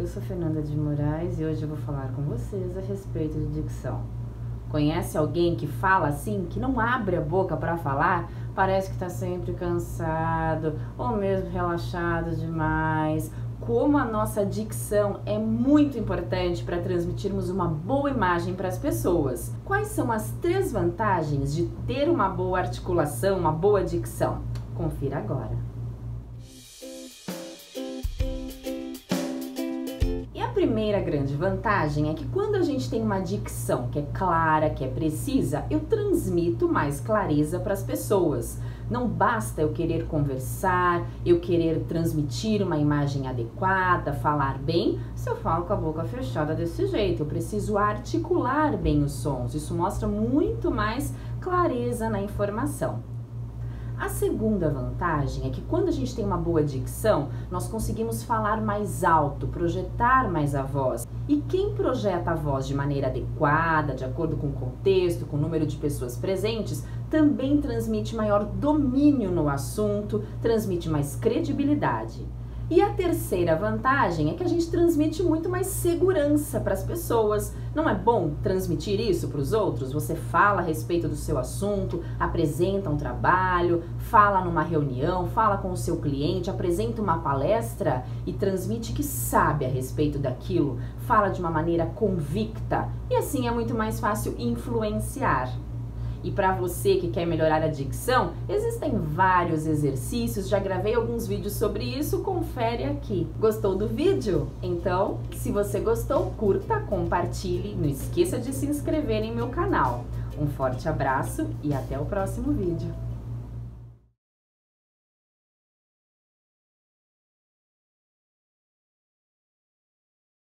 eu sou Fernanda de Moraes e hoje eu vou falar com vocês a respeito de dicção. Conhece alguém que fala assim, que não abre a boca para falar? Parece que está sempre cansado ou mesmo relaxado demais. Como a nossa dicção é muito importante para transmitirmos uma boa imagem para as pessoas. Quais são as três vantagens de ter uma boa articulação, uma boa dicção? Confira agora. Primeira grande vantagem é que quando a gente tem uma dicção que é clara, que é precisa, eu transmito mais clareza para as pessoas. Não basta eu querer conversar, eu querer transmitir uma imagem adequada, falar bem, se eu falo com a boca fechada desse jeito. Eu preciso articular bem os sons. Isso mostra muito mais clareza na informação. A segunda vantagem é que quando a gente tem uma boa dicção, nós conseguimos falar mais alto, projetar mais a voz. E quem projeta a voz de maneira adequada, de acordo com o contexto, com o número de pessoas presentes, também transmite maior domínio no assunto, transmite mais credibilidade. E a terceira vantagem é que a gente transmite muito mais segurança para as pessoas. Não é bom transmitir isso para os outros? Você fala a respeito do seu assunto, apresenta um trabalho, fala numa reunião, fala com o seu cliente, apresenta uma palestra e transmite que sabe a respeito daquilo, fala de uma maneira convicta e assim é muito mais fácil influenciar. E para você que quer melhorar a dicção, existem vários exercícios, já gravei alguns vídeos sobre isso, confere aqui. Gostou do vídeo? Então, se você gostou, curta, compartilhe, não esqueça de se inscrever em meu canal. Um forte abraço e até o próximo vídeo.